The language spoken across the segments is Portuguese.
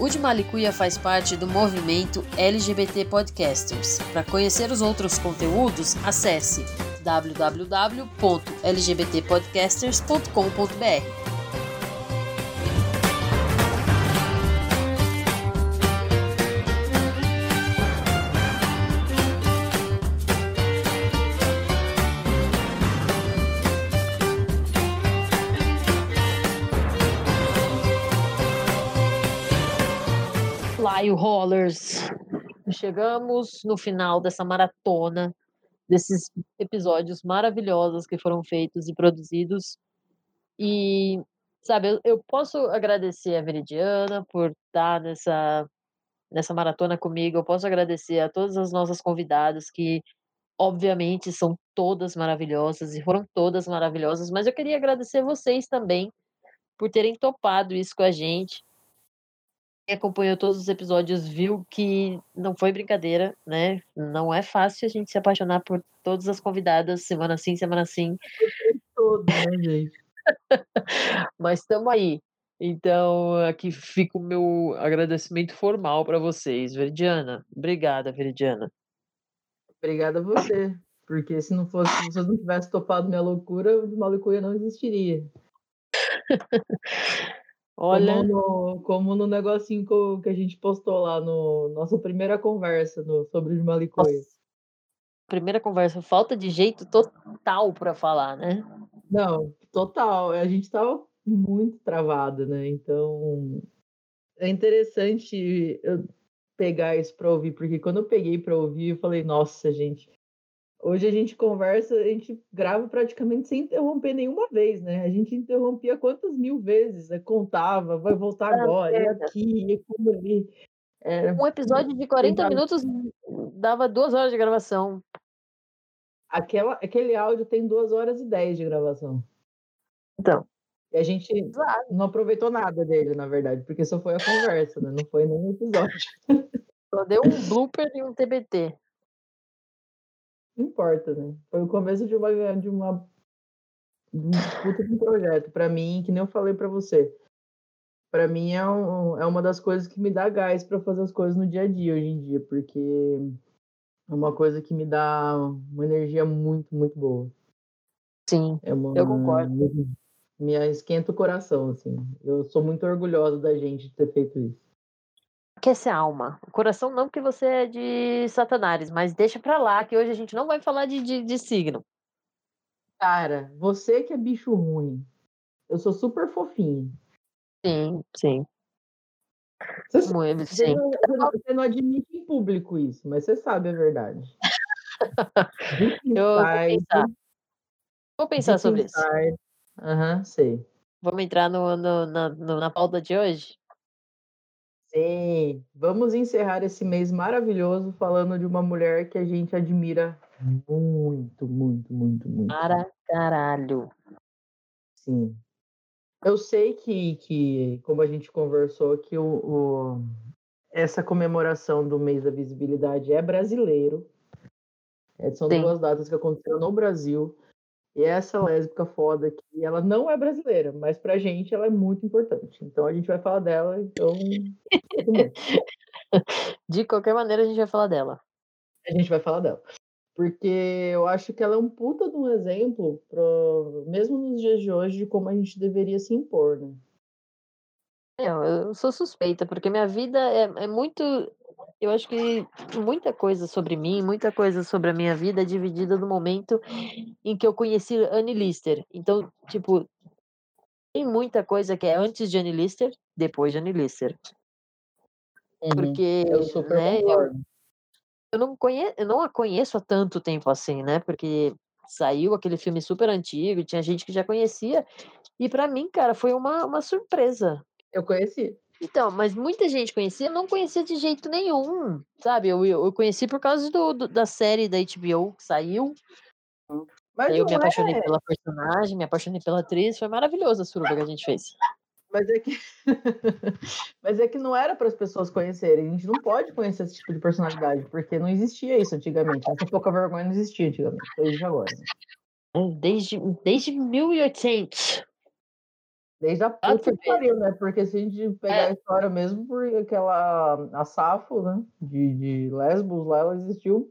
O de Malicuia faz parte do movimento LGBT Podcasters. Para conhecer os outros conteúdos, acesse www.lgbtpodcasters.com.br. Fly Rollers. Chegamos no final dessa maratona, desses episódios maravilhosos que foram feitos e produzidos. E, sabe, eu, eu posso agradecer a Veridiana por estar nessa, nessa maratona comigo, eu posso agradecer a todas as nossas convidadas que, obviamente, são todas maravilhosas e foram todas maravilhosas, mas eu queria agradecer vocês também por terem topado isso com a gente acompanhou todos os episódios viu que não foi brincadeira, né? Não é fácil a gente se apaixonar por todas as convidadas, semana sim, semana sim. Todo, né, gente? Mas estamos aí. Então, aqui fica o meu agradecimento formal para vocês. Veridiana, obrigada, Veridiana. Obrigada a você, porque se não fosse, se você não tivesse topado minha loucura, o Malucuia não existiria. Olha. Como no, como no negocinho que a gente postou lá no nossa primeira conversa no, sobre os malicões. Primeira conversa, falta de jeito total para falar, né? Não, total. A gente estava muito travado, né? Então é interessante eu pegar isso para ouvir, porque quando eu peguei para ouvir, eu falei, nossa, gente, Hoje a gente conversa, a gente grava praticamente sem interromper nenhuma vez, né? A gente interrompia quantas mil vezes, né? contava, vai voltar ah, agora, é aqui, é como ali. Um episódio de 40 minutos dava duas horas de gravação. Aquela, aquele áudio tem duas horas e dez de gravação. Então. E a gente claro. não aproveitou nada dele, na verdade, porque só foi a conversa, né? Não foi nenhum episódio. Só deu um blooper e um TBT. Importa, né? Foi o começo de uma de uma de um puta de um projeto para mim, que nem eu falei para você. Para mim é, um, é uma das coisas que me dá gás para fazer as coisas no dia a dia hoje em dia, porque é uma coisa que me dá uma energia muito, muito boa. Sim, é uma, eu concordo. Me esquenta o coração, assim. Eu sou muito orgulhosa da gente ter feito isso aquece a alma. O coração não, porque você é de Satanás, mas deixa pra lá, que hoje a gente não vai falar de, de, de signo. Cara, você que é bicho ruim. Eu sou super fofinho. Sim, sim. Você, Muito, você, sim. Não, você não admite em público isso, mas você sabe a verdade. Eu vou pensar. Vou pensar sobre isso. Aham, uhum, sei. Vamos entrar no, no, na, no, na pauta de hoje? Sim, vamos encerrar esse mês maravilhoso falando de uma mulher que a gente admira muito, muito, muito, muito. Para caralho. Sim. Eu sei que, que como a gente conversou, que o, o, essa comemoração do mês da visibilidade é brasileiro. É, são Sim. duas datas que aconteceram no Brasil. E essa lésbica foda que ela não é brasileira, mas pra gente ela é muito importante. Então a gente vai falar dela, então. De qualquer maneira a gente vai falar dela. A gente vai falar dela. Porque eu acho que ela é um puta de um exemplo, pro... mesmo nos dias de hoje, de como a gente deveria se impor, né? Eu sou suspeita, porque minha vida é, é muito eu acho que muita coisa sobre mim, muita coisa sobre a minha vida é dividida no momento em que eu conheci Annie Lister. Então, tipo, tem muita coisa que é antes de Annie Lister, depois de Annie Lister. Uhum. Porque eu, super né, eu, eu, não conheço, eu não a conheço há tanto tempo assim, né? Porque saiu aquele filme super antigo, tinha gente que já conhecia. E para mim, cara, foi uma, uma surpresa. Eu conheci. Então, mas muita gente conhecia, eu não conhecia de jeito nenhum, sabe? Eu, eu, conheci por causa do, do, da série da HBO que saiu. Mas eu me apaixonei é... pela personagem, me apaixonei pela atriz, foi maravilhoso a suruba que a gente fez. Mas é que, mas é que não era para as pessoas conhecerem. A gente não pode conhecer esse tipo de personalidade, porque não existia isso antigamente. Essa pouca vergonha não existia antigamente, desde agora. Desde, desde 1800. Desde a Ah, puta que pariu, né? Porque se a gente pegar a É. história mesmo, por aquela a Safo, né, de de Lesbos lá, ela existiu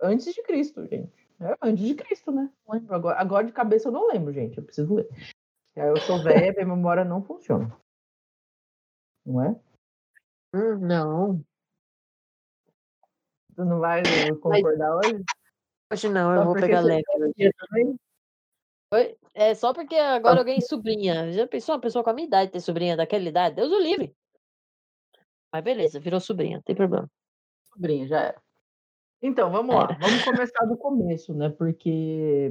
antes de Cristo, gente. É, antes de Cristo, né? Não lembro agora agora de cabeça eu não lembro, gente, eu preciso ler. Aí eu sou velha, minha memória não funciona. Não é? Hum, não. Tu não vai concordar hoje? Hoje não, eu Só vou porque pegar leve? Oi? É só porque agora eu ganhei sobrinha. Já pensou uma pessoa com a minha idade ter sobrinha daquela idade? Deus o livre. Mas beleza, virou sobrinha, não tem problema. Sobrinha, já era. Então, vamos lá, Era. vamos começar do começo, né, porque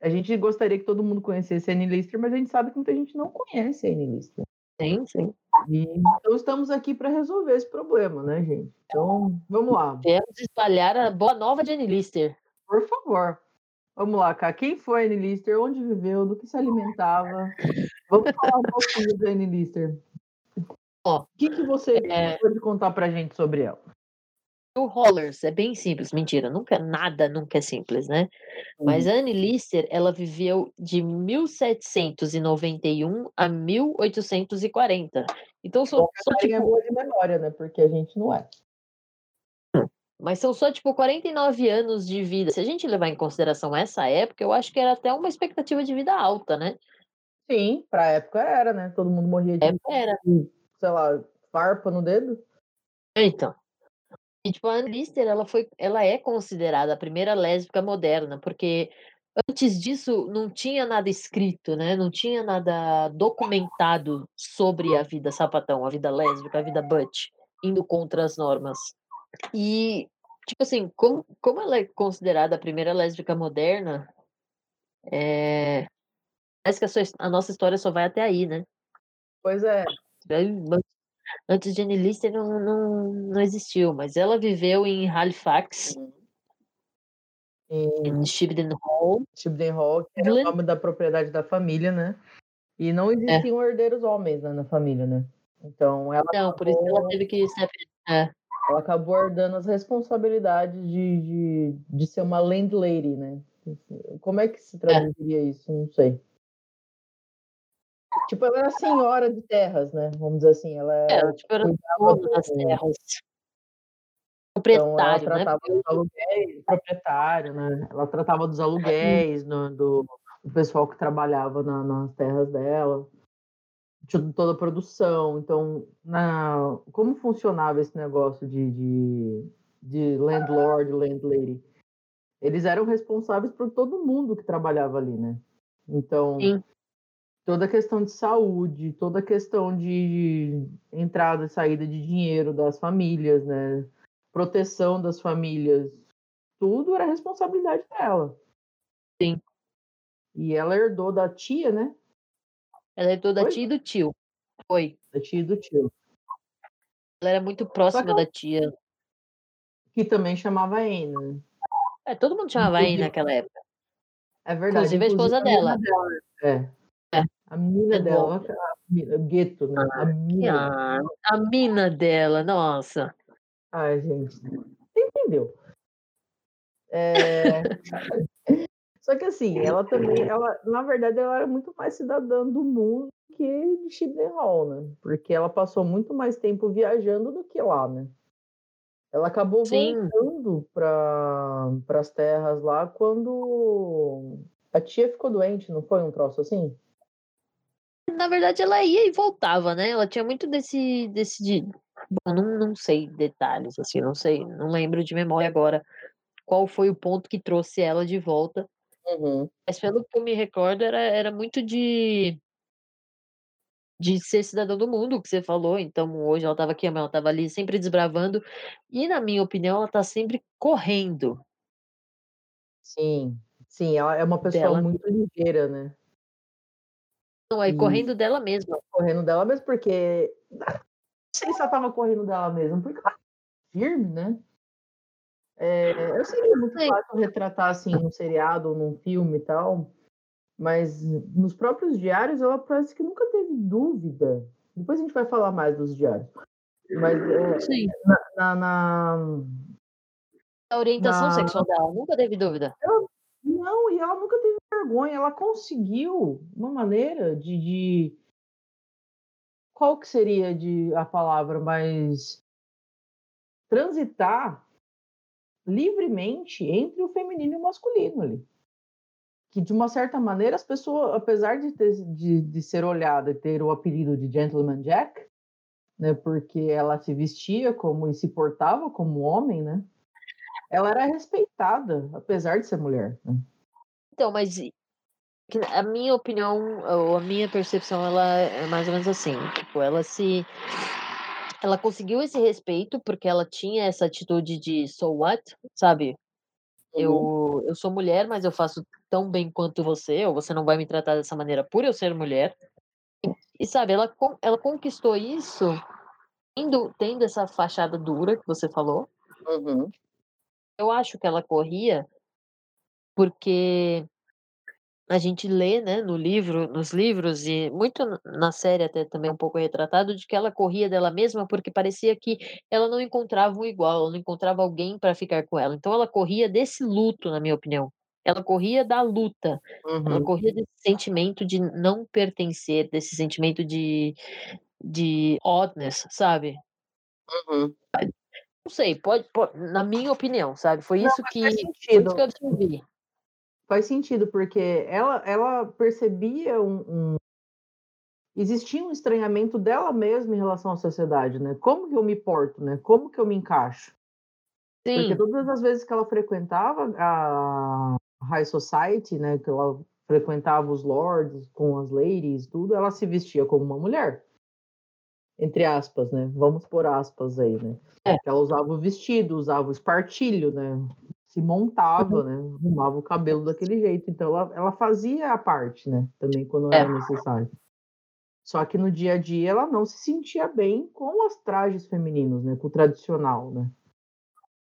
a gente gostaria que todo mundo conhecesse a Annie Lister, mas a gente sabe que muita gente não conhece a Annie Lister. Sim, sim. E então estamos aqui para resolver esse problema, né, gente? Então, vamos lá, Viemos espalhar a boa nova de Annie Lister. por favor. Vamos lá, cá. Quem foi a Annie Lister? Onde viveu? Do que se alimentava? Vamos falar um pouquinho da Annie Lister. Ó, O que, que você é- pode contar pra gente sobre ela? O Hollers é bem simples, mentira, nunca nada nunca é simples, né? Mas a Annie Lister, ela viveu de 1791 a 1840. Então são Bom, a Catarina é tipo, boa de memória, né? Porque a gente não é. Mas são só tipo 49 anos de vida. Se a gente levar em consideração essa época, eu acho que era até uma expectativa de vida alta, né? Sim, pra época era, né? Todo mundo morria de, É, era. sei lá, farpa no dedo. Então. E, tipo, a Anne Lister, ela foi, ela é considerada a primeira lésbica moderna, porque antes disso não tinha nada escrito, né? Não tinha nada documentado sobre a vida sapatão, a vida lésbica, a vida butch, indo contra as normas. E, tipo assim, como, como ela é considerada a primeira lésbica moderna, é... parece que a, sua a nossa história só vai até aí, né? Pois é. Antes de Anne Lister não, não, não existiu, mas ela viveu em Halifax, Em em Shibden Hall. Shibden Hall, que era o Glen- nome da propriedade da família, né? E não existiam herdeiros homens né, na família, né? Então ela, Não, por isso ela acabou, teve que se ap- é, ela acabou herdando as responsabilidades de, de, de ser uma landlady, né? Como é que se traduziria isso? Não sei. Tipo, ela era senhora de terras, né? Vamos dizer assim. Ela é, ela, tipo, era cuidava dono das terras. Então, ela Proprietário, né? tratava Porque dos aluguéis, proprietário, né? Ela tratava dos aluguéis no- do, do pessoal que trabalhava na- nas terras dela, de toda a produção. Então, na, como funcionava esse negócio de, de, de landlord, landlady? Eles eram responsáveis por todo mundo que trabalhava ali, né? Então, Sim. toda a questão de saúde, toda a questão de entrada e saída de dinheiro das famílias, né? Proteção das famílias, tudo era responsabilidade dela. Sim. E ela herdou da tia, né? Ela é toda Foi? tia e do tio. Foi. Da tia e do tio, Ela era muito próxima ela- da tia. que também chamava Anne, né? É, todo mundo chamava Inclusive- naquela época. É verdade. Inclusive a esposa menina dela. É. É. A menina É dela, a o gueto, né? A menina. Ah, a mina dela, nossa. Ai, gente. Você entendeu? É... Só que assim, ela também, ela, na verdade, ela era muito mais cidadã do mundo que de Shibden Hall, né? Porque ela passou muito mais tempo viajando do que lá, né? Ela acabou Sim. voltando para as terras lá quando a tia ficou doente, não foi um troço assim? Na verdade, ela ia e voltava, né? Ela tinha muito desse, desse de... Bom, não, não sei detalhes, assim, não sei, não lembro de memória agora qual foi o ponto que trouxe ela de volta. Uhum. Mas pelo que eu me recordo, era, era muito de de ser cidadã do mundo, que você falou. Então, hoje ela estava aqui, amanhã ela estava ali, sempre desbravando. E, na minha opinião, ela está sempre correndo. Sim, sim, ela é uma pessoa Dela. muito ligeira, né? Não, é E- correndo dela mesma. correndo dela mesmo, porque. Não sei se ela tava correndo dela mesmo, porque ela é firme, né? É, eu seria muito Sim. fácil retratar assim num seriado ou num filme e tal, mas nos próprios diários ela parece que nunca teve dúvida. Depois a gente vai falar mais dos diários. Mas é, Sim. na, na- A orientação Na- sexual dela, nunca teve dúvida. Não, e ela nunca teve vergonha. Ela conseguiu uma maneira de, de... qual que seria de a palavra mais transitar livremente entre o feminino e o masculino ali. Que, de uma certa maneira, as pessoas, apesar de, ter, de, de ser olhada e ter o apelido de Gentleman Jack, né, porque ela se vestia como e se portava como homem, né, ela era respeitada, apesar de ser mulher. Né? Então, mas a minha opinião, ou a minha percepção, ela é mais ou menos assim, tipo, ela se ela conseguiu esse respeito porque ela tinha essa atitude de so what, sabe? Uhum. Eu, eu sou mulher, mas eu faço tão bem quanto você, ou você não vai me tratar dessa maneira por eu ser mulher. E, e sabe, ela, ela conquistou isso tendo, tendo essa fachada dura que você falou. Uhum. Eu acho que ela corria porque a gente lê, né, no livro, nos livros e muito na série até também um pouco retratado de que ela corria dela mesma porque parecia que ela não encontrava um igual, ela não encontrava alguém para ficar com ela. Então ela corria desse luto, na minha opinião. Ela corria da luta. Uhum. Ela corria desse sentimento de não pertencer, desse sentimento de de oddness, sabe? Uhum. Não sei, pode, pode, na minha opinião, sabe? Foi não, isso que, que eu absorvi. Faz sentido, porque ela, ela percebia um, um, Existia um estranhamento dela mesma em relação à sociedade, né? Como que eu me porto, né? Como que eu me encaixo? Sim. Porque todas as vezes que ela frequentava a High Society, né? Que ela frequentava os lords com as ladies, tudo, ela se vestia como uma mulher. Entre aspas, né? Vamos por aspas aí, né? É. Ela usava o vestido, usava o espartilho, né? Se montava, né? Arrumava o cabelo daquele jeito. Então ela, ela fazia a parte, né? Também quando é. era necessário. Só que no dia a dia ela não se sentia bem com os trajes femininos, né? Com o tradicional, né?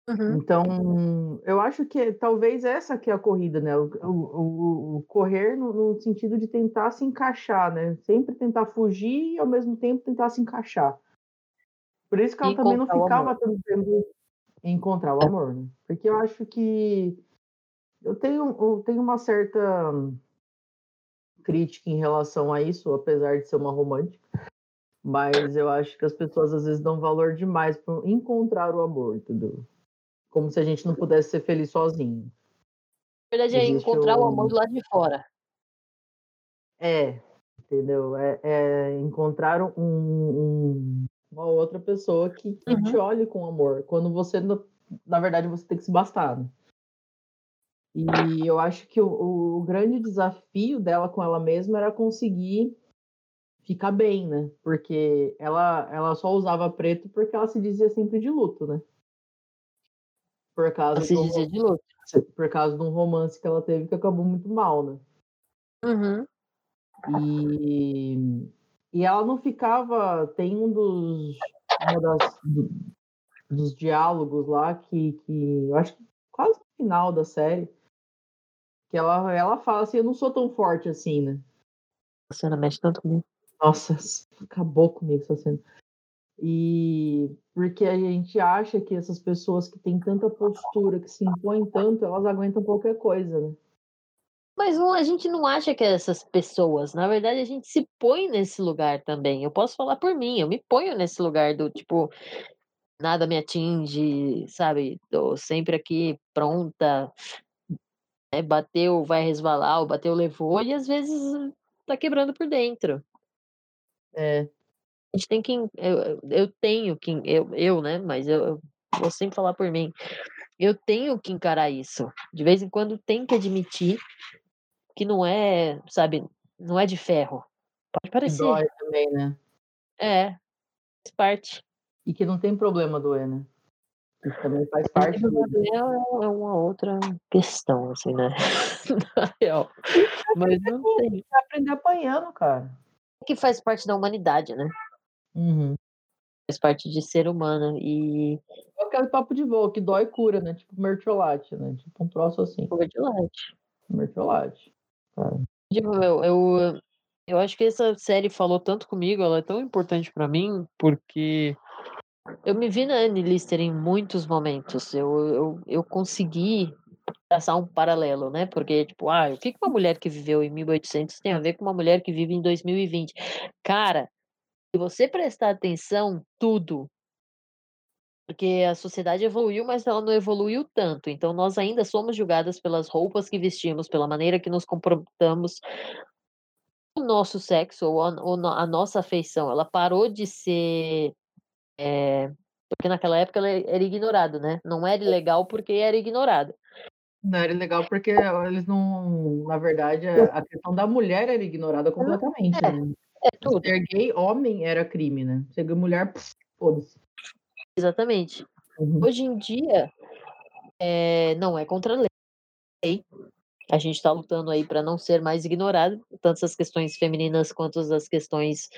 Uhum. Então, eu acho que talvez essa que é a corrida, né? O, o, o correr no, no, sentido de tentar se encaixar, né? Sempre tentar fugir e ao mesmo tempo tentar se encaixar. Por isso que ela e também não ficava tanto tempo encontrar o amor, né? Porque eu acho que eu tenho, eu tenho uma certa crítica em relação a isso, apesar de ser uma romântica. Mas eu acho que as pessoas às vezes dão valor demais para encontrar o amor, entendeu? Como se a gente não pudesse ser feliz sozinho. Na verdade, é Existe encontrar o... o amor do lado de fora. É, entendeu? É, é encontrar um, um, uma outra pessoa que, que uhum. te olhe com amor. Quando você, na verdade, você tem que se bastar. Né? E eu acho que o, o, grande desafio dela com ela mesma era conseguir ficar bem, né? Porque ela, ela só usava preto porque ela se dizia sempre de luto, né? Por causa, se dizia de luto. por causa de um romance que ela teve que acabou muito mal, né? Uhum. E e ela não ficava. Tem um dos. Uma das, do, dos diálogos lá que, que. Eu acho que quase no final da série. Que ela, ela fala assim: Eu não sou tão forte assim, né? A cena mexe tanto comigo. Nossa, acabou comigo essa cena. E porque a gente acha que essas pessoas que têm tanta postura, que se impõem tanto, elas aguentam qualquer coisa, né? Mas não, a gente não acha que é essas pessoas, na verdade a gente se põe nesse lugar também. Eu posso falar por mim, eu me ponho nesse lugar do tipo, nada me atinge, sabe? Tô sempre aqui pronta, né? bateu, vai resvalar, ou bateu, levou, e às vezes tá quebrando por dentro. É. A gente tem que. Eu, eu tenho que. Eu, eu, né? Mas eu, eu vou sempre falar por mim. Eu tenho que encarar isso. De vez em quando tem que admitir que não é, sabe, não é de ferro. Pode parecer. Dói também, né? É, faz parte. E que não tem problema doer, né? Isso também faz parte. É, é uma outra questão, assim, né? Na real. Mas não tem. aprender apanhando, cara. Que faz parte da humanidade, né? Uhum. Faz parte de ser humano. E. É aquele papo de voo que dói cura, né? Tipo mertiolate, né? Tipo um troço assim. Mertiolate. Mertiolate. Tipo, eu, eu, acho que essa série falou tanto comigo, ela é tão importante para mim, porque eu me vi na Annie Lister em muitos momentos. Eu, eu, eu consegui traçar um paralelo, né? Porque, tipo, ah, o que uma mulher que viveu em 1800 tem a ver com uma mulher que vive em 2020? Cara, se você prestar atenção, tudo. Porque a sociedade evoluiu, mas ela não evoluiu tanto. Então nós ainda somos julgadas pelas roupas que vestimos, pela maneira que nos comportamos. O nosso sexo ou a, ou a nossa afeição, ela parou de ser é, porque naquela época ela era ignorado, né? Não era ilegal porque era ignorado. Não era legal porque eles não, na verdade, a questão da mulher era ignorada completamente, é, né? É tudo. Ser gay homem era crime, né? Ser mulher, foda-se. Exatamente. Uhum. Hoje em dia, é, não é contra a lei. A gente está lutando aí para não ser mais ignorado, tanto as questões femininas quanto as questões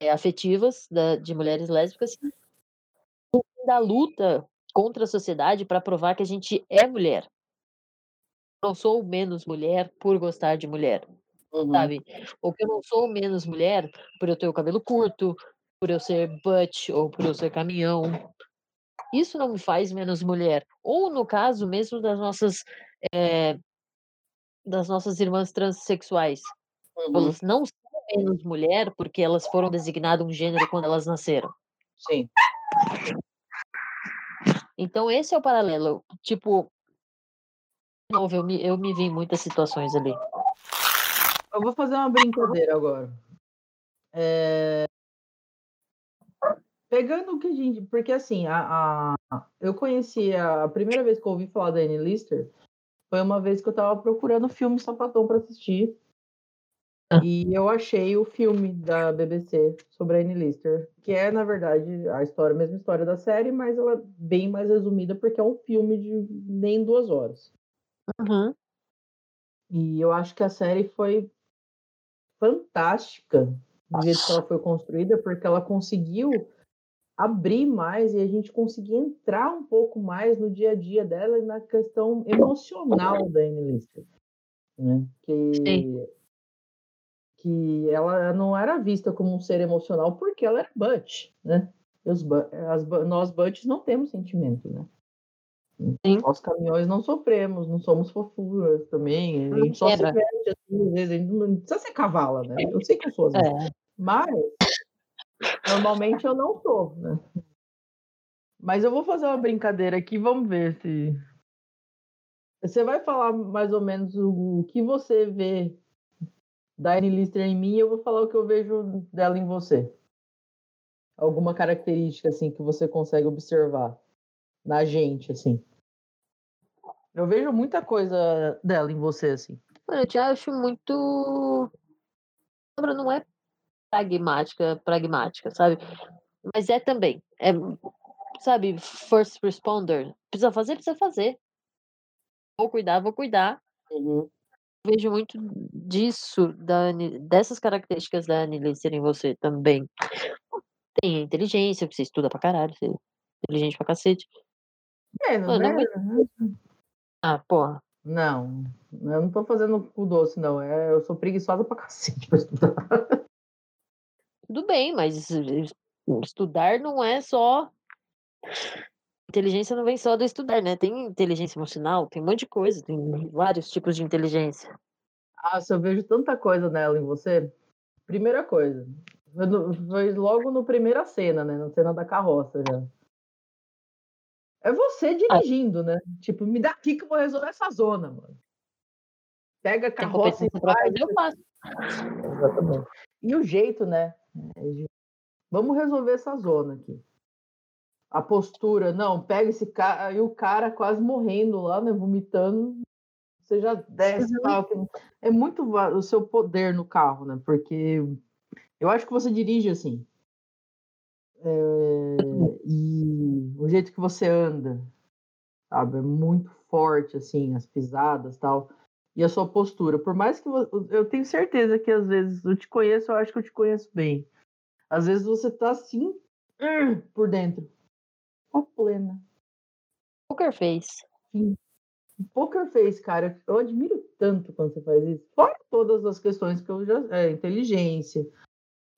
é, afetivas da, de mulheres lésbicas. Da luta contra a sociedade para provar que a gente é mulher. Não sou menos mulher por gostar de mulher, uhum. sabe? Ou que eu não sou menos mulher por eu ter o cabelo curto, por eu ser butch ou por eu ser caminhão. Isso não me faz menos mulher. Ou no caso mesmo das nossas é, das nossas irmãs transexuais. Uhum. Elas não são menos mulher porque elas foram designadas um gênero quando elas nasceram. Sim. Então esse é o paralelo. Tipo, novo, eu me, eu me vi em muitas situações ali. Eu vou fazer uma brincadeira agora. É... Pegando o que a gente. Porque assim, a, a, eu conheci a, a primeira vez que eu ouvi falar da Annie Lister foi uma vez que eu tava procurando filme sapatão para assistir. Ah. E eu achei o filme da BBC sobre a Annie Lister, que é, na verdade, a história, a mesma história da série, mas ela é bem mais resumida, porque é um filme de nem duas horas. Uhum. E eu acho que a série foi fantástica do jeito que ela foi construída, porque ela conseguiu abrir mais e a gente conseguir entrar um pouco mais no dia a dia dela e na questão emocional da Anne Lister, né? Que Sim. que ela não era vista como um ser emocional porque ela era butch, né? Os, as, nós butches não temos sentimento, né? Sim. Nós caminhões não sofremos, não somos fofuras também. A gente só se veste assim, às vezes, a gente não precisa ser cavala, né? Eu sei que eu sou assim. É. Mas Normalmente eu não sou, né? Mas eu vou fazer uma brincadeira aqui, vamos ver se. Você vai falar mais ou menos o, que você vê da Annie Lister em mim, e eu vou falar o que eu vejo dela em você. Alguma característica assim que você consegue observar na gente, assim. Eu vejo muita coisa dela em você, assim. Eu te acho muito. Não é pragmática, pragmática, sabe? Mas é também, é, sabe, first responder. Precisa fazer, precisa fazer. Vou cuidar, vou cuidar. Uhum. Vejo muito disso, da, dessas características da Anilícia em você também. Tem a inteligência, que você estuda pra caralho, você é inteligente pra cacete. É, não Mano, é? é Ah, porra. Não, eu não tô fazendo cu doce, não. É, eu sou preguiçosa pra cacete pra estudar. Tudo bem, mas estudar não é só. Inteligência não vem só do estudar, né? Tem inteligência emocional, tem um monte de coisa, tem vários tipos de inteligência. Ah, se eu vejo tanta coisa nela em você. Primeira coisa, foi logo no primeira cena, né? Na cena da carroça já. É você ah. dirigindo, ah. né? Tipo, me dá aqui que eu vou resolver essa zona, mano. Pega a carroça e vai. Eu faço. Exatamente. E o jeito, né? É, vamos resolver essa zona aqui. A postura, não, pega esse cara, e o cara quase morrendo lá, né, vomitando, você já desce uhum. É muito o seu poder no carro, né? Porque eu acho que você dirige assim. É, e o jeito que você anda, sabe? É muito forte, assim, as pisadas tal. E a sua postura. Por mais que eu tenho certeza que às vezes eu te conheço, eu acho que eu te conheço bem. Às vezes você tá assim, hum, por dentro. Tá plena. Poker face. Sim. Poker face, cara. Eu admiro tanto quando você faz isso. Fora todas as questões que eu já. É, inteligência,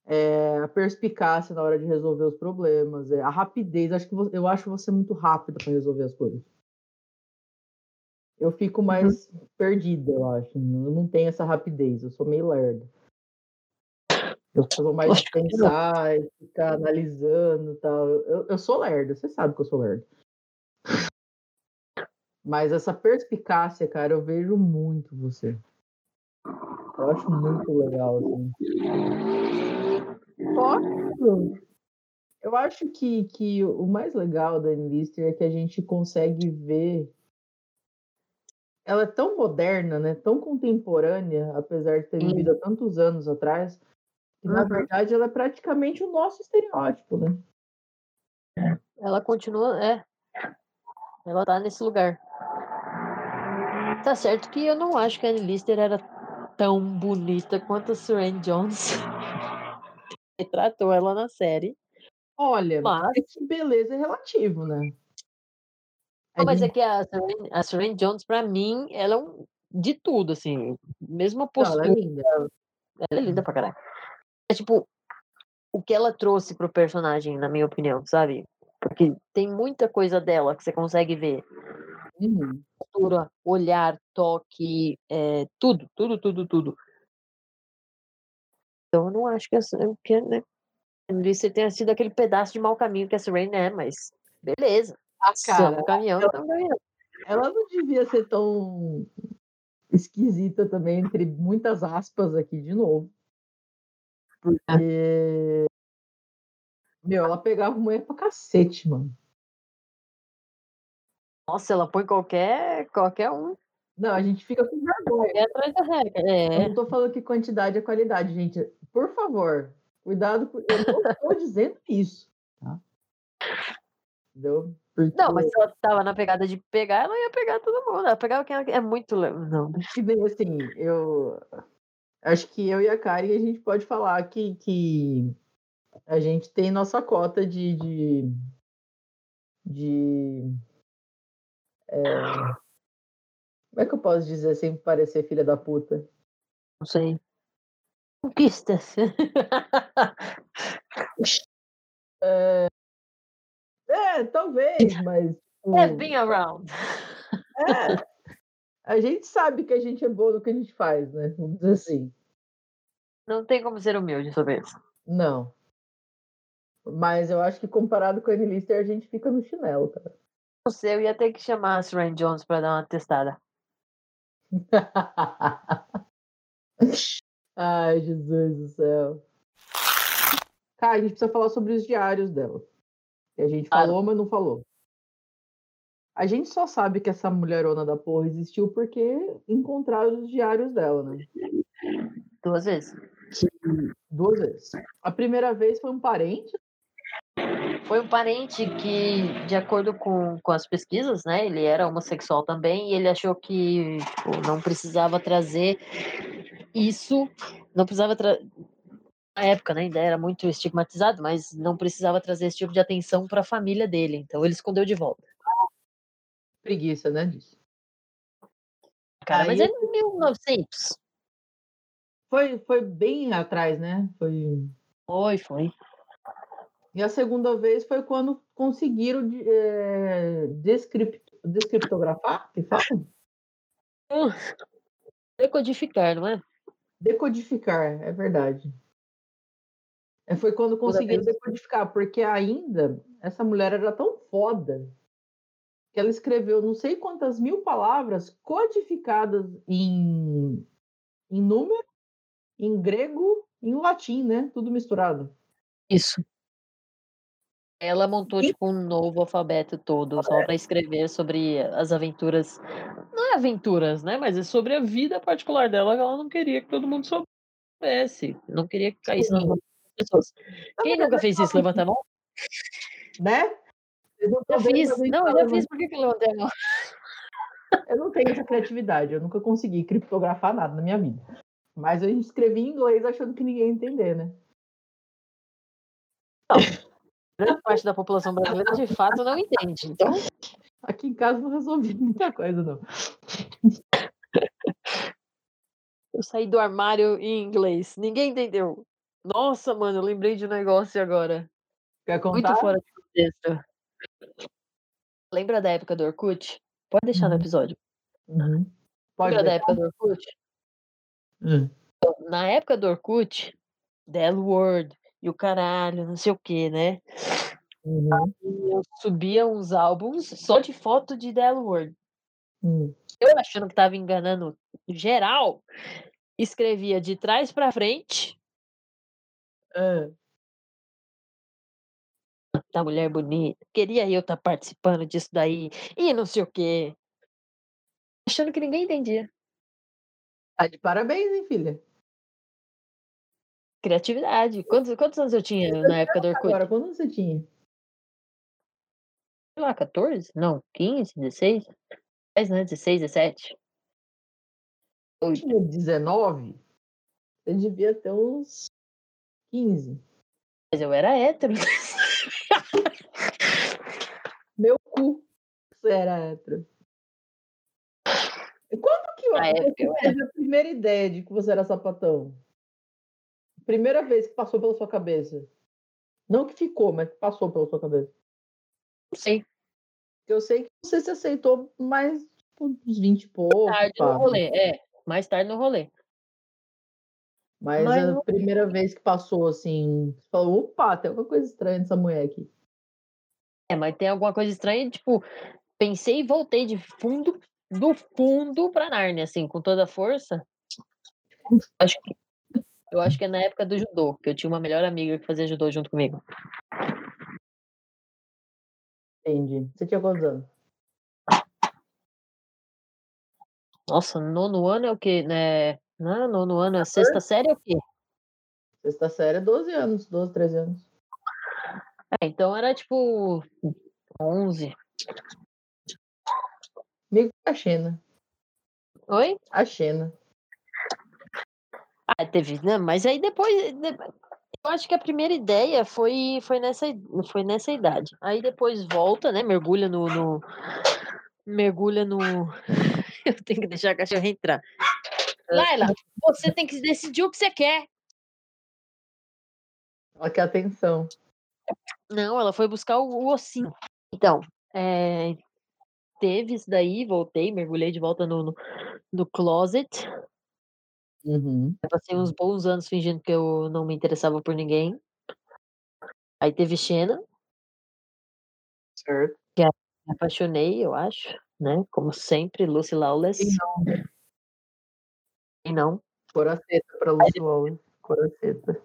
é, a perspicácia na hora de resolver os problemas, é, a rapidez. Acho que eu acho você muito rápida para resolver as coisas. Eu fico Uhum. mais perdida, eu acho. Eu não tenho essa rapidez, eu sou meio lerdo. Eu sou mais de pensar e ficar analisando e tal. Eu, eu sou lerdo, você sabe que eu sou lerdo. Mas essa perspicácia, cara, eu vejo muito você. Eu acho muito legal, assim. Ótimo! Eu acho que, que o mais legal da Lister é que a gente consegue ver. Ela é tão moderna, né? Tão contemporânea, apesar de ter Sim. vivido há tantos anos atrás, que na Uhum. verdade ela é praticamente o nosso estereótipo, né? Ela continua, é. Ela tá nesse lugar. Tá certo que eu não acho que a Lister era tão bonita quanto a Serena Jones retratou ela na série. Olha, Mas, é que beleza é relativo, né? Não, mas é gente, que a Serena, a Serena Jones, pra mim, ela é um de tudo, assim. Mesma não, ela é postura, linda. ela é linda pra caralho. É tipo, o que ela trouxe pro personagem, na minha opinião, sabe? Porque tem muita coisa dela que você consegue ver. Uhum. Postura, olhar, toque, é, tudo, tudo, tudo, tudo. Então eu não acho que, essa, que né, você tenha sido aquele pedaço de mau caminho que a Serena é, mas beleza. Ah, cara, Estamos caminhando, estamos caminhando. ela não devia ser tão esquisita também, entre muitas aspas aqui de novo. Porque. Meu, ela pegava mulher pra cacete, mano. Nossa, ela põe qualquer, qualquer um Não, a gente fica com vergonha. é atrás da regra. Eu É, não tô falando que quantidade é qualidade, gente. Por favor, cuidado com. Eu não tô dizendo isso, tá? Entendeu? Porque não, mas se ela tava na pegada de pegar, ela ia pegar todo mundo. Ela pegava quem ela é muito. Não, que nem assim, eu acho que eu e a Karen a gente pode falar que, que a gente tem nossa cota de. de, de é, como é que eu posso dizer sem parecer filha da puta? não sei. Conquistas. É, talvez, mas. tipo, Have been around. é, a gente sabe que a gente é boa no que a gente faz, né? Vamos dizer assim. Não tem como ser humilde sobre isso. Não. Mas eu acho que comparado com a Lister, a gente fica no chinelo, cara. Não sei, eu ia ter que chamar a Serena Jones pra dar uma testada. Ai, Jesus do céu. Cara, a gente precisa falar sobre os diários dela. Que a gente Claro. falou, mas não falou. A gente só sabe que essa mulherona da porra existiu porque encontraram os diários dela, né? Duas vezes. Duas vezes. A primeira vez foi um parente. Foi um parente que, de acordo com, com as pesquisas, né, ele era homossexual também e ele achou que tipo, não precisava trazer isso, não precisava trazer. Na época, né, ainda era muito estigmatizado, mas não precisava trazer esse tipo de atenção para a família dele. Então ele escondeu de volta. Preguiça, né? Disso. Cara, mas Aí é 1900. Foi, foi bem atrás, né? Foi. Foi, foi. E a segunda vez foi quando conseguiram é, descript- descriptografar, que fala? Decodificar, não é? Decodificar, é verdade. É, foi quando conseguiram decodificar, porque ainda essa mulher era tão foda que ela escreveu não sei quantas mil palavras codificadas em, em número, em grego, em latim, né? Tudo misturado. Isso. Ela montou E- tipo um novo alfabeto todo só para escrever sobre as aventuras. Não é aventuras, né? Mas é sobre a vida particular dela que ela não queria que todo mundo soubesse. Não queria que caísse nas pessoas. Quem nunca fez isso? Levanta a mão? Né? Vocês não vendo, fiz. eu Não, eu fiz. Por que que eu levantei a mão? Eu não tenho essa criatividade, eu nunca consegui criptografar nada na minha vida. Mas eu escrevi em inglês achando que ninguém ia entender, né? Grande parte da população brasileira de fato não entende. Então, Aqui em casa não resolvi muita coisa, não. eu saí do armário em inglês. Ninguém entendeu. Nossa, mano, eu lembrei de um negócio agora. Quer Muito contar? fora de contexto. Lembra da época do Orkut? Pode deixar no Uhum. episódio. Uhum. Pode Lembra da ver. época do Orkut? Hum. Então, na época do Orkut, Del World e o caralho, não sei o que, né? Uhum. Eu subia uns álbuns só de foto de Del World. Hum. Eu achando que tava enganando geral, escrevia de trás pra frente Ah, da mulher bonita. Queria eu estar participando disso daí e não sei o quê. Achando que ninguém entendia. Tá de parabéns, hein, filha? Criatividade. Quantos, quantos anos eu tinha na época do Orkut? Agora, quando você tinha? Sei lá, 14? Não, 15, 16? 10, né? 16, 17? Eu tinha 19? Você devia ter uns 15. Mas eu era hétero. Meu cu. Você era hétero. Quando que Na época você eu teve a primeira ideia de que você era sapatão? Primeira vez que passou pela sua cabeça. Não que ficou, mas que passou pela sua cabeça. Não sei. Eu sei que você se aceitou mais tipo, uns 20 e pouco. Tarde pá. no rolê. É, mais tarde no rolê. Mas, Mas a não- primeira vez que passou, assim, você falou, opa, tem alguma coisa estranha nessa mulher aqui. É, mas tem alguma coisa estranha, tipo, pensei e voltei de fundo, do fundo pra Nárnia, assim, com toda a força. Acho que, eu acho que é na época do judô, que eu tinha uma melhor amiga que fazia judô junto comigo. Entendi. Você tinha quantos anos? Nossa, nono ano é o quê? Né? Não, nono ano é sexta série é o quê? Sexta série é 12 anos, 12, 13 anos. É, então era tipo 11. Amigo a Xena. Oi? A Xena. Ah, teve, né? Mas aí depois, de- eu acho que a primeira ideia foi, foi, nessa, foi nessa idade. Aí depois volta, né? Mergulha no. no- mergulha no. Eu tenho que deixar a cachorra entrar. Laila, você tem que decidir o que você quer. Olha que atenção. Não, ela foi buscar o, o ossinho. Então, é, teve isso daí, voltei, mergulhei de volta no, no, no closet. Uhum. Passei uns bons anos fingindo que eu não me interessava por ninguém. Aí teve Xena, Certo. me apaixonei, eu acho, né? Como sempre, Lucy Lawless. Quem E não. Coraceta pra Luciol. Coraceta.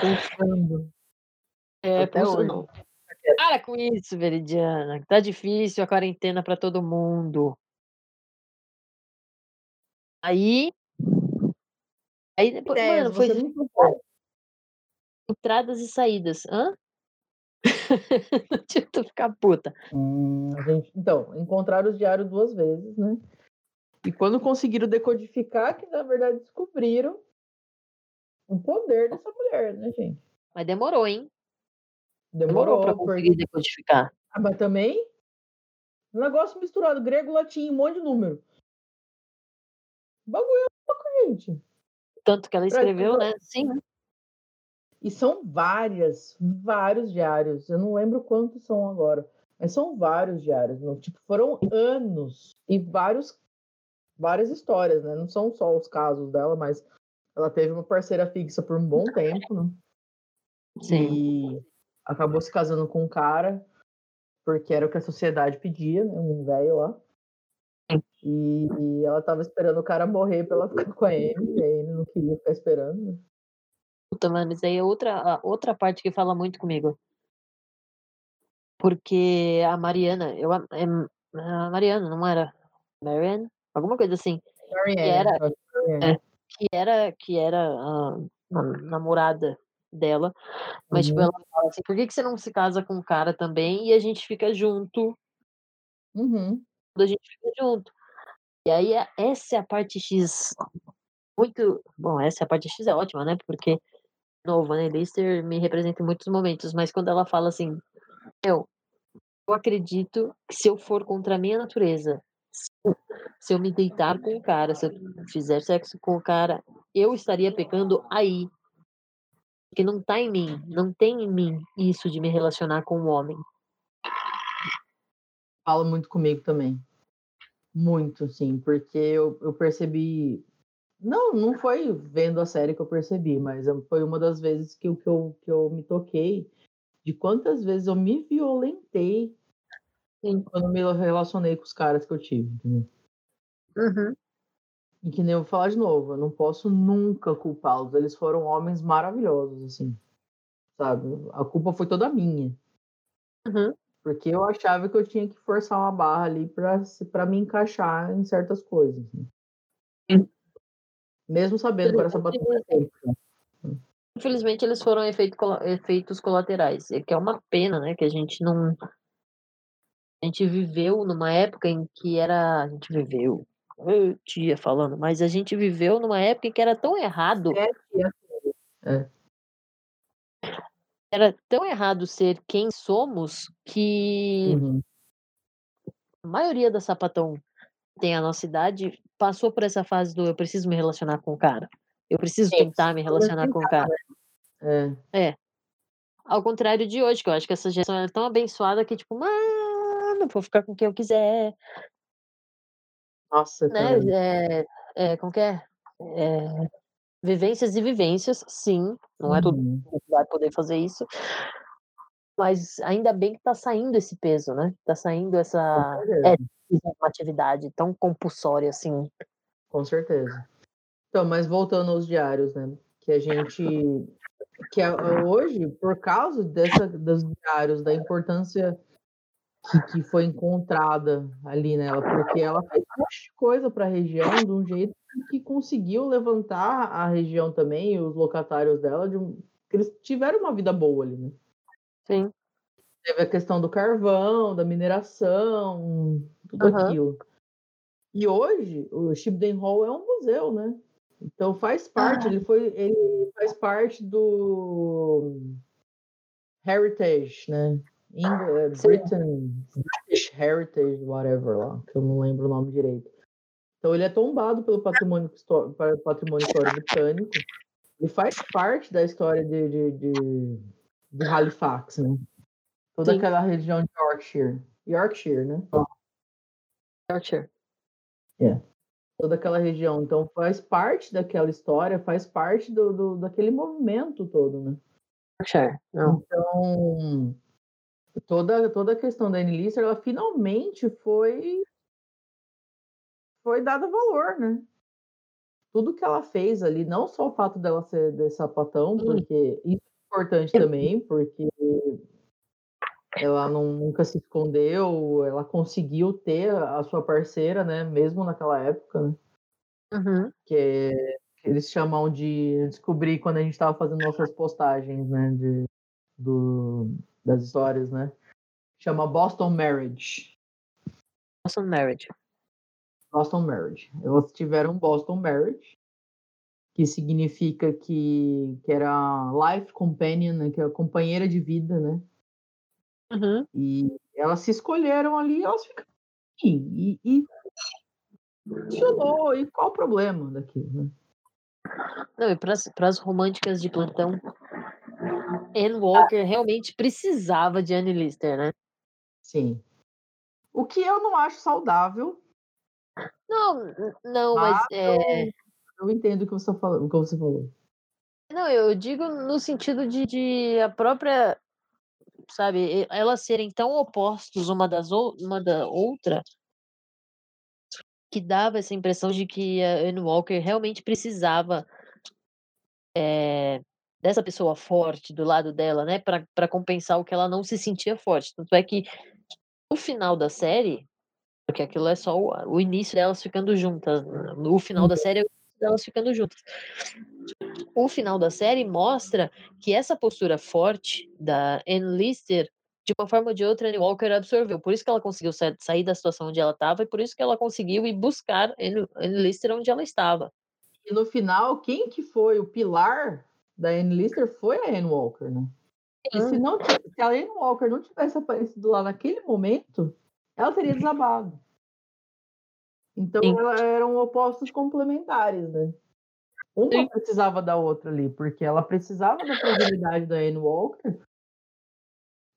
Pulsando. É, Até hoje. Para com isso, Veridiana. Tá difícil a quarentena pra todo mundo. Aí. Aí depois, mano, foi entradas e saídas. Hã? Não tinha que tu ficar puta. Hum, gente- então, encontraram os diários duas vezes, né? E quando conseguiram decodificar, que na verdade descobriram o poder dessa mulher, né, gente? Mas demorou, hein? Demorou, Demorou pra porque... conseguir decodificar. Ah, mas também um negócio misturado, grego, latim, um monte de número. O bagulho é louco, gente. Tanto que ela Pra- escreveu, né? Sim. E são várias, vários diários. Eu não lembro quantos são agora, mas são vários diários. não? Tipo, foram anos e vários, várias histórias, né? Não são só os casos dela, mas ela teve uma parceira fixa por um bom tempo, né? Sim. E acabou se casando com um cara, porque era o que a sociedade pedia, né? Um velho lá. E, e ela tava esperando o cara morrer pra ela ficar com a Amy, e a Amy não queria ficar esperando. né? Puta, mano, isso aí é outra, outra parte que fala muito comigo. Porque a Mariana, eu, a Mariana, não era? Marianne? Alguma coisa assim. Era- que é. Que era, que era a, a namorada dela. Mas, tipo, Uhum. ela fala assim, por que, que você não se casa com um cara também e a gente fica junto Uhum. a gente fica junto? E aí, a- essa é a parte X muito... Bom, essa é a parte X é ótima, né? Porque, de novo, a Lister me representa em muitos momentos, mas quando ela fala assim, eu, eu acredito que se eu for contra a minha natureza, se eu- me deitar com o cara, se eu fizer sexo com o cara, eu estaria pecando aí. Porque não tá em mim, não tem em mim isso de me relacionar com um homem. Fala muito comigo também. Muito, sim, porque eu, eu percebi. Não, não foi vendo a série que eu percebi, mas foi uma das vezes que, que, eu, que eu me toquei de quantas vezes eu me violentei sim. quando me relacionei com os caras que eu tive. Uhum. E que nem eu vou falar de novo, eu não posso nunca culpá-los. Eles foram homens maravilhosos, assim. Sabe? A culpa foi toda minha. Uhum. Porque eu achava que eu tinha que forçar uma barra ali para me encaixar em certas coisas. Né? Mesmo sabendo que era sabatão Infelizmente, eles foram efeito, efeitos colaterais. É que é uma pena, né? Que a gente não. A gente viveu numa época em que era. A gente viveu. Eu tia falando, mas a gente viveu numa época em que era tão errado. É, é. Era tão errado ser quem somos que Uhum. a maioria da sapatão que tem a nossa idade passou por essa fase do eu preciso me relacionar com o cara. Eu preciso É, tentar me relacionar com o cara. É. É. Ao contrário de hoje, que eu acho que essa geração é tão abençoada que, tipo, mano, vou ficar com quem eu quiser, Nossa, né? É, é, como que é? É, vivências e vivências, sim. Não é todo Uhum. mundo que vai poder fazer isso. Mas ainda bem que tá saindo esse peso, né? Tá saindo essa uma atividade tão compulsória assim. Com certeza. Então, mas voltando aos diários, né? Que a gente. Que a- hoje, por causa dessa, dos diários, da importância que, foi encontrada ali nela, porque ela fez um monte de coisa para a região de um jeito que conseguiu levantar a região também, e os locatários dela, de um, que eles tiveram uma vida boa ali, né? Sim. Teve a questão do carvão, da mineração, tudo Aham. aquilo. E hoje, o Shibden Hall é um museu, né? Então faz parte, Ah. ele foi, ele faz parte do Heritage, né? Eng- eh. Britain, British Heritage, whatever lá, que eu não lembro o nome direito. Então ele é tombado pelo patrimônio, patrimônio histórico britânico. Ele faz parte da história de, de, de, de Halifax, né? Toda Sim. aquela região de Yorkshire. Yorkshire, né? Yorkshire. toda aquela região. Então faz parte daquela história, faz parte do, do- daquele movimento todo, né? Yorkshire. Não. Então toda toda a questão da Anne Lister, ela finalmente foi foi dada valor, né? Tudo que ela fez ali, não só o fato dela ser de sapatão, porque isso é importante também, porque ela não, nunca se escondeu, ela conseguiu ter a sua parceira, né? Mesmo naquela época, né? Uhum. que, é- que eles chamam de descobrir quando a gente estava fazendo nossas postagens, né, de, do, das histórias, né, chama Boston Marriage, Boston Marriage. Boston Marriage. Elas tiveram Boston Marriage, que significa que, que era life companion, né, que é a companheira de vida, né, Uhum. e elas se escolheram ali, elas ficaram assim, e, e funcionou, e qual o problema daquilo, né? Não, e para as românticas de plantão, Anne Walker realmente precisava de Anne Lister, né? Sim. O que eu não acho saudável, Não, não, mas Mas é, Eu entendo o que você falou. O que você falou. não, eu digo no sentido de, de a própria, sabe, elas serem tão opostos uma das ou- uma da outra que dava essa impressão de que a Anne Walker realmente precisava é, dessa pessoa forte do lado dela, né, para compensar o que ela não se sentia forte. Tanto é que no final da série, porque aquilo é só o, o início delas ficando juntas, né, no final da série é o delas ficando juntas. O final da série mostra que essa postura forte da Anne Lister, de uma forma ou de outra, Anne Walker absorveu. Por isso que ela conseguiu sa- sair da situação onde ela estava e por isso que ela conseguiu ir buscar Anne Lister onde ela estava. E no final, quem que foi o pilar da Anne Lister foi a Anne Walker, né? E se, não, se a Anne Walker não tivesse aparecido lá naquele momento, ela teria desabado. Então Sim. eram opostos complementares, né? Uma Sim. precisava da outra ali, porque ela precisava da fragilidade da Anne Walker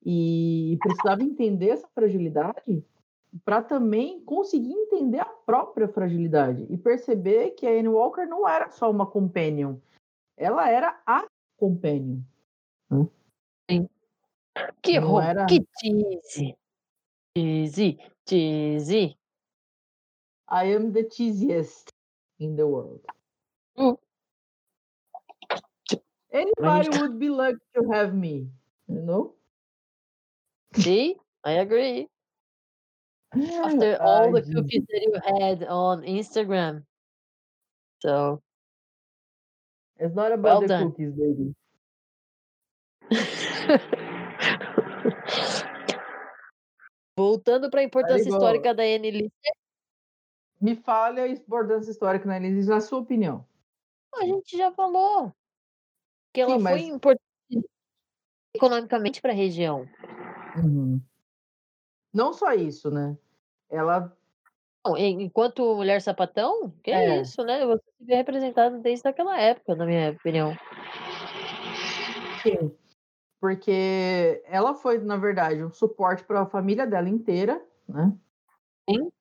e precisava entender essa fragilidade para também conseguir entender a própria fragilidade e perceber que a Anne Walker não era só uma companion, ela era a companion. Né? Sim. Que roupa, era... que cheesy. Cheesy, cheesy. I am the cheesiest in the world. Hum. Anybody tá would be lucky to have me, you know? See, I agree. After all the cookies that you had on Instagram. So it's not about well the done. cookies, baby. Voltando para a importância histórica da Annelise. Me fale a importância histórica da Annelise, na sua opinião. A gente já falou que ela Sim, foi importante economicamente para a região. Uhum. Não só isso, né? Ela. Enquanto mulher sapatão, que é, é isso, né? Você se vê representada desde aquela época, na minha opinião. Sim. Porque ela foi, na verdade, um suporte para a família dela inteira, né? Sim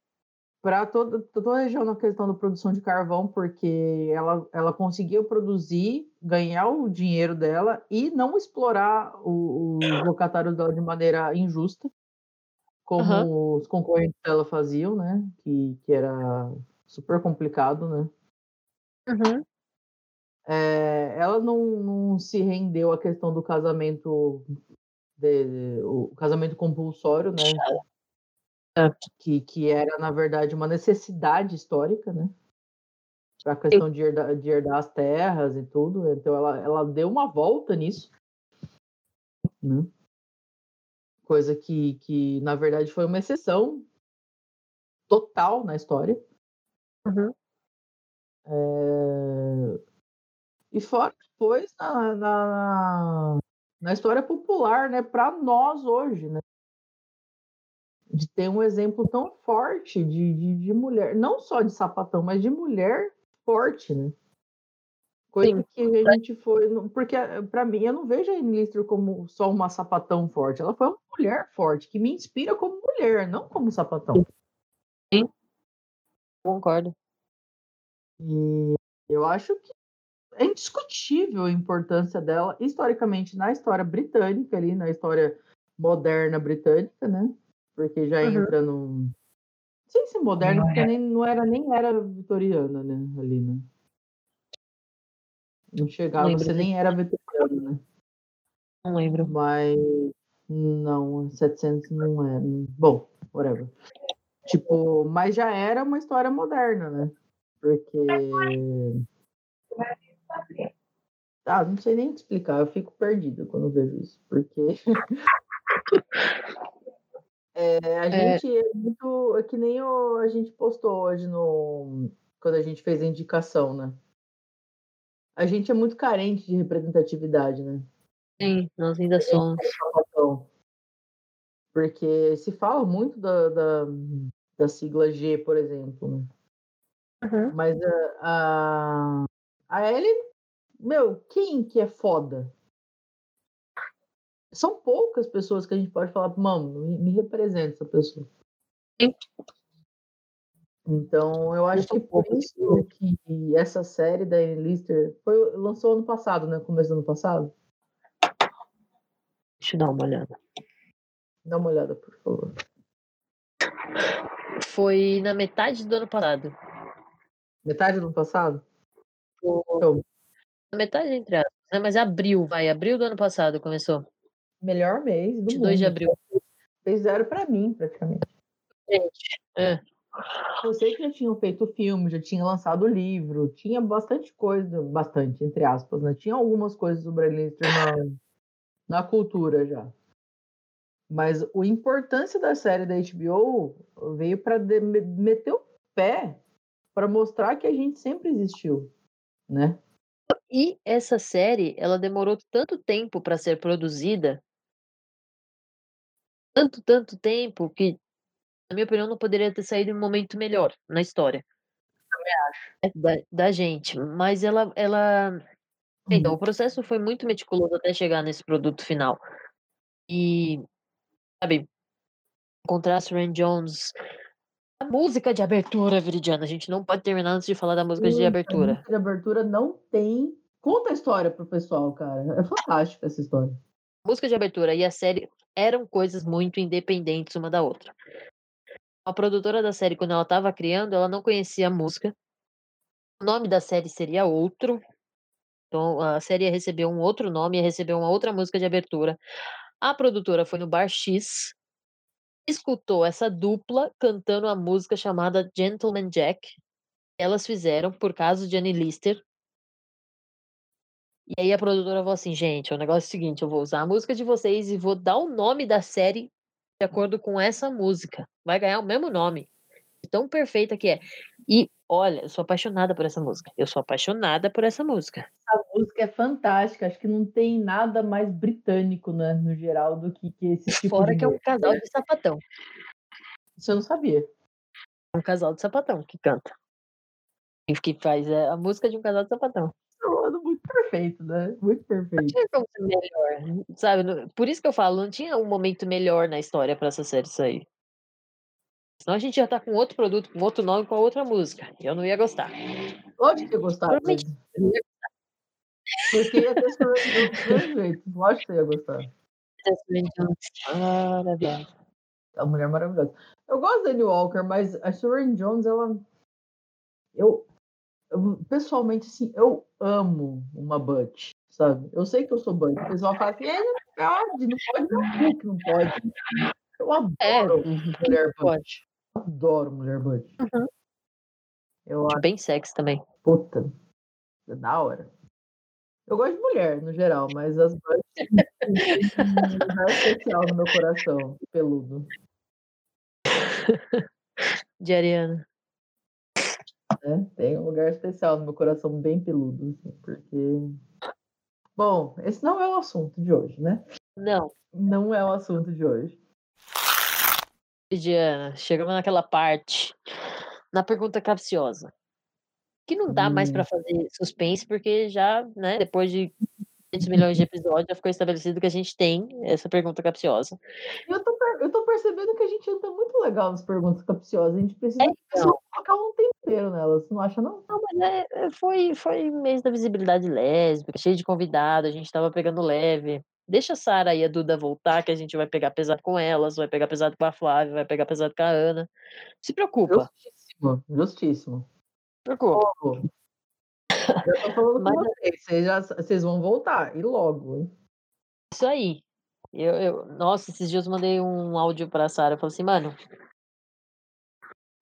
para toda, toda a região na questão da produção de carvão, porque ela, ela conseguiu produzir, ganhar o dinheiro dela e não explorar os locatários dela de maneira injusta, como uhum. os concorrentes dela faziam, né? Que, que era super complicado, né? Uhum. É, ela não, não se rendeu à questão do casamento, de, o casamento compulsório, né? Que, que era, na verdade, uma necessidade histórica, né? Para a questão de herdar, de herdar as terras e tudo. Então, ela, ela deu uma volta nisso. Né? Coisa que, que, na verdade, foi uma exceção total na história. Uhum. É... E fora depois na, na, na história popular, né? Para nós hoje, né? de ter um exemplo tão forte de, de, de, mulher, não só de sapatão, mas de mulher forte, né? Coisa Sim. que a gente foi. Porque, para mim, eu não vejo a Lister como só uma sapatão forte. Ela foi uma mulher forte, que me inspira como mulher, não como sapatão. Sim. Concordo. E eu acho que é indiscutível a importância dela, historicamente, na história britânica, ali, na história moderna britânica, né? porque já uhum. entra no. Não sei se moderno, porque nem, não era nem era vitoriana, né? Ali, né? Não chegava, não você nem era vitoriano, né? Não lembro. Mas não, 700 não é. Bom, whatever. Tipo, mas já era uma história moderna, né? Porque. Ah, não sei nem explicar, eu fico perdida quando vejo isso, porque É, a É. gente é muito é que nem o a gente postou hoje no quando a gente fez a indicação, né. A gente é muito carente de representatividade, né. Sim, nós ainda somos. Porque se fala muito da da da sigla G, por exemplo, né. Uhum. Mas a a a L meu, quem que é foda? são poucas pessoas que a gente pode falar, mano, me, me representa essa pessoa. Sim. Então, eu acho que por isso que essa série da Anne Lister foi, lançou ano passado, né? Começo do ano passado. Deixa eu dar uma olhada. Dá uma olhada, por favor. Foi na metade do ano passado. Metade do ano passado? Foi... Então, na metade entre aspas, né? Mas abril, vai. Abril do ano passado começou. Melhor mês do 22 mundo. de abril. Fez zero para mim, praticamente. Gente, é. Eu sei que já tinham feito filme, já tinha lançado livro, tinha bastante coisa, bastante, entre aspas, né? Tinha algumas coisas sobre a na, na cultura já. Mas a importância da série da HBO veio para meter o pé para mostrar que a gente sempre existiu, né? E essa série, ela demorou tanto tempo para ser produzida tanto, tanto tempo que, na minha opinião, não poderia ter saído em um momento melhor na história. Também acho. É, da, da gente. Mas ela, ela. Então, o uhum. processo foi muito meticuloso até chegar nesse produto final. E, sabe, encontrar Suran Jones. A música de abertura, Viridiana. A gente não pode terminar antes de falar da música de abertura. A música de abertura não tem. Conta a história pro pessoal, cara. É fantástica essa história. A música de abertura e a série eram coisas muito independentes uma da outra. A produtora da série, quando ela estava criando, ela não conhecia a música. O nome da série seria outro. Então, a série ia receber um outro nome, ia receber uma outra música de abertura. A produtora foi no Bar X, escutou essa dupla cantando a música chamada Gentleman Jack. Elas fizeram por causa de Annie Lister. E aí a produtora falou assim: gente, o negócio é o seguinte, eu vou usar a música de vocês e vou dar o nome da série de acordo com essa música. Vai ganhar o mesmo nome. Tão perfeita que é. E olha, eu sou apaixonada por essa música. Eu sou apaixonada por essa música. A música é fantástica. Acho que não tem nada mais britânico, né, no geral, do que, que esse tipo Fora de que é um casal de sapatão. Isso eu não sabia. É um casal de sapatão que canta. Que faz é, a música de um casal de sapatão muito perfeito, né? Muito perfeito. Não tinha como ser melhor, sabe? Por isso que eu falo, não tinha um momento melhor na história para essa série sair. Senão a gente já tá com outro produto, com outro nome, com outra música. E eu não ia gostar. Lógico que. Provavelmente. Eu ia gostar. Porque ia ter do jeito. Lógico que eu ia gostar. Maravilhosa. A mulher maravilhosa. Eu gosto da Annie Walker, mas a Sharon Jones, ela. Eu, eu, pessoalmente, assim, eu amo uma Butch, sabe? Eu sei que eu sou Butch. O pessoal fala assim, é, não pode, não pode, não, que não pode. Eu adoro é, mulher Butch. Adoro mulher Butch. Uhum. Eu acho bem sexy também. Puta, é da hora. Eu gosto de mulher, no geral, mas as Butch têm um lugar especial no meu coração, peludo. De Ariana. É, tem um lugar especial no meu coração bem peludo, assim, porque. Bom, esse não é o assunto de hoje, né? Não. Não é o assunto de hoje. Diana, chegamos naquela parte, na pergunta capciosa. Que não dá hum. mais para fazer suspense, porque já, né, depois de 500 milhões de episódios, já ficou estabelecido que a gente tem essa pergunta capciosa. Eu tô, eu tô percebendo que a gente anda muito legal nas perguntas capciosas. A gente precisa é, então. colocar um tempero nelas, não acha, não? Não, mas é, é, foi, foi mês da visibilidade lésbica, cheio de convidados, a gente tava pegando leve. Deixa a Sara e a Duda voltar, que a gente vai pegar pesado com elas, vai pegar pesado com a Flávia, vai pegar pesado com a Ana. Se preocupa. Justíssimo, justíssimo. Preocupa. Oh, eu tô falando Mas... com vocês, vocês, já, vocês vão voltar, e logo? Isso aí. Eu, eu, nossa, esses dias eu mandei um áudio pra Sara, eu falei assim, mano,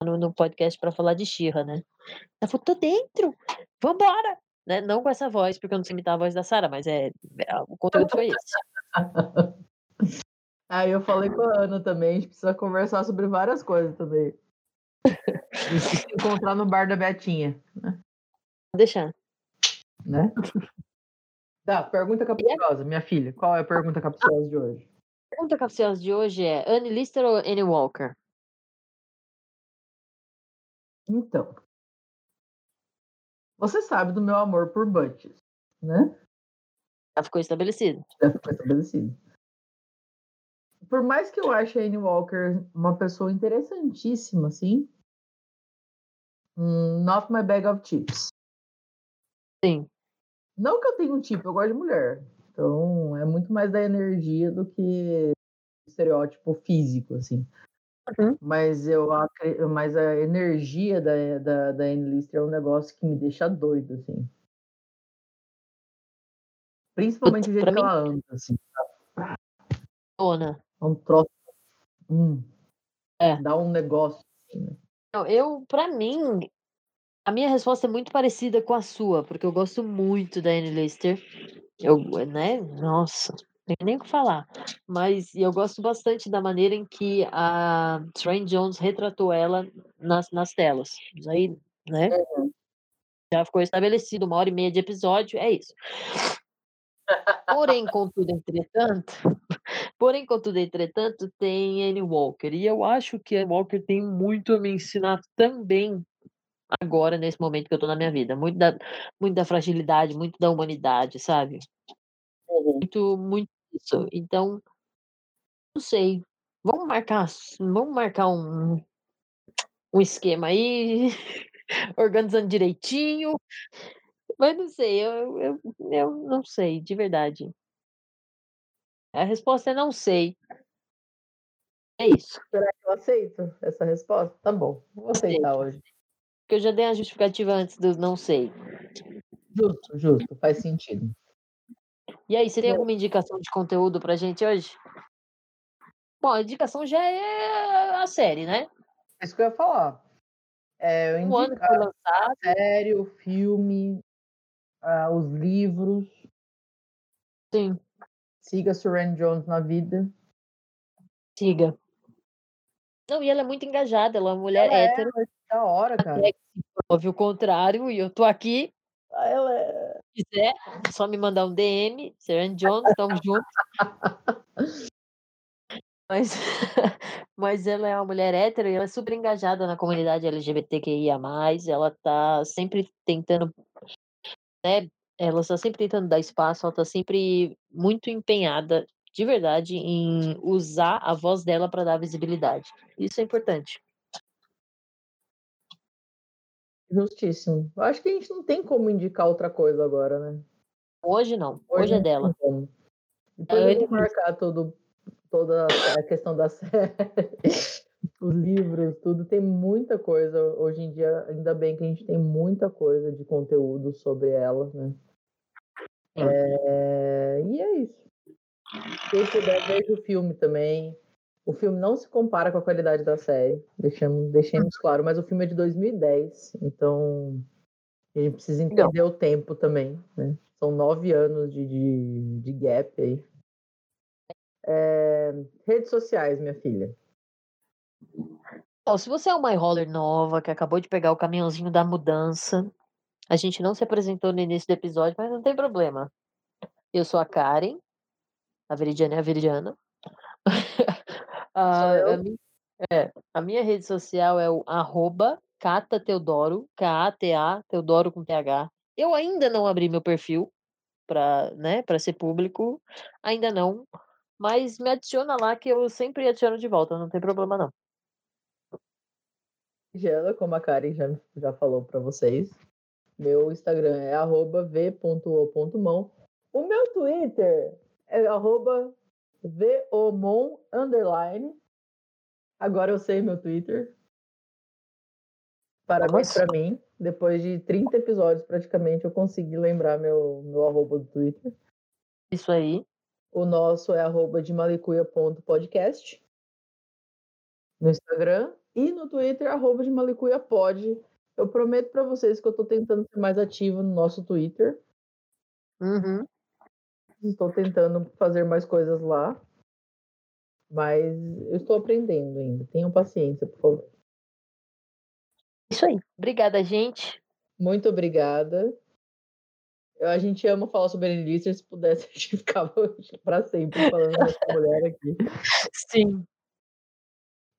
no, no podcast para falar de Xirra, né? Ela falou, tô dentro, vambora! Né? Não com essa voz, porque eu não sei imitar a voz da Sara, mas é, é, o conteúdo foi esse. Aí eu falei com a Ana também, a gente precisa conversar sobre várias coisas também. Se encontrar no bar da Betinha. Né? Deixar. Né? Tá, pergunta capciosa, minha filha. Qual é a pergunta capciosa de hoje? A pergunta capciosa de hoje é Annie Lister ou Annie Walker? Então, você sabe do meu amor por Butches, né? Já ficou estabelecido. Já ficou estabelecido. Por mais que eu ache a Annie Walker uma pessoa interessantíssima, assim, hum, not my bag of chips. Sim. Não que eu tenha um tipo, eu gosto de mulher. Então, é muito mais da energia do que estereótipo físico, assim. Uhum. Mas eu mas a energia da, da, da Lister é um negócio que me deixa doido, assim. Principalmente o jeito que ela anda, assim. Dona. É um troço. Hum, é. Dá um negócio. Assim, né? Não, eu, pra mim, a minha resposta é muito parecida com a sua, porque eu gosto muito da Anne Lister. Eu, né? Nossa, tem nem o que falar. Mas eu gosto bastante da maneira em que a Trent Jones retratou ela nas, nas telas. Isso aí, né? Uhum. Já ficou estabelecido uma hora e meia de episódio, é isso. Porém, contudo, entretanto, porém, contudo, entretanto, tem Annie Walker. E eu acho que a Walker tem muito a me ensinar também agora, nesse momento que eu tô na minha vida. Muito da, muito da fragilidade, muito da humanidade, sabe? Uhum. Muito, muito isso. Então, não sei. Vamos marcar vamos marcar um um esquema aí, organizando direitinho. Mas não sei, eu eu eu não sei, de verdade. A resposta é não sei. É isso. Será que eu aceito essa resposta? Tá bom, vou aceitar hoje. Porque eu já dei a justificativa antes do não sei. Justo, justo, faz sentido. E aí, você tem Bom. alguma indicação de conteúdo pra gente hoje? Bom, a indicação já é a série, né? É isso que eu ia falar. É, eu Um ano que foi lançado. série, o filme, ah, os livros. Sim. Siga Suran Jones na vida. Siga. Não, e ela é muito engajada, ela é uma mulher Ela é, hétero. Da hora, cara. Que se prove o contrário, e eu tô aqui. Ela. Se quiser, é só me mandar um DM, Sharon Jones, tamo junto. Mas, mas ela é uma mulher hétero e ela é super engajada na comunidade LGBTQIA+, ela tá sempre tentando, né, ela está sempre tentando dar espaço, ela tá sempre muito empenhada, de verdade, em usar a voz dela para dar visibilidade. Isso é importante. Justíssimo. Eu acho que a gente não tem como indicar outra coisa agora, né? Hoje não, hoje, é não tem dela. como. Depois É eu vou marcar todo, toda a questão da série, os livros, tudo. Tem muita coisa. Hoje em dia, ainda bem que a gente tem muita coisa de conteúdo sobre ela, né? É, e é isso. Quem puder, veja o filme também. O filme não se compara com a qualidade da série, deixamos, deixemos claro, mas o filme é de 2010, então a gente precisa Legal. entender o tempo também, né? São nove anos de, de, de gap aí. É, redes sociais, minha filha. Se você é uma roller nova, que acabou de pegar o caminhãozinho da mudança, a gente não se apresentou no início do episódio, mas não tem problema. Eu sou a Karen, a Veridiana é a Veridiana. a, eu? a mi- é, a minha rede social é o arroba Cata Teodoro, K-A-T-A, Teodoro com TH. Eu ainda não abri meu perfil para né, pra ser público, ainda não, mas me adiciona lá que eu sempre adiciono de volta, não tem problema não. Jana, como a Karen já, já falou para vocês, meu Instagram é arroba v.o.mão. O meu Twitter é arroba vomon underline. Agora eu sei meu Twitter. Parabéns para mim. Depois de 30 episódios, praticamente, eu consegui lembrar meu, meu arroba do Twitter. Isso aí. O nosso é arroba de malicuia.podcast no Instagram e no Twitter, arroba de malicuiapod. Eu prometo para vocês que eu estou tentando ser mais ativa no nosso Twitter. Uhum. Estou tentando fazer mais coisas lá. Mas eu estou aprendendo ainda. Tenham paciência, por favor. Isso aí. Obrigada, gente. Muito obrigada. A gente ama falar sobre Elícia. Se pudesse, a gente ficava para sempre falando dessa mulher aqui. Sim.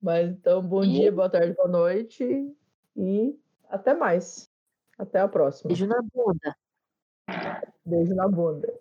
Mas então, bom E- dia, boa tarde, boa noite. E até mais. Até a próxima. Beijo na bunda. Beijo na bunda.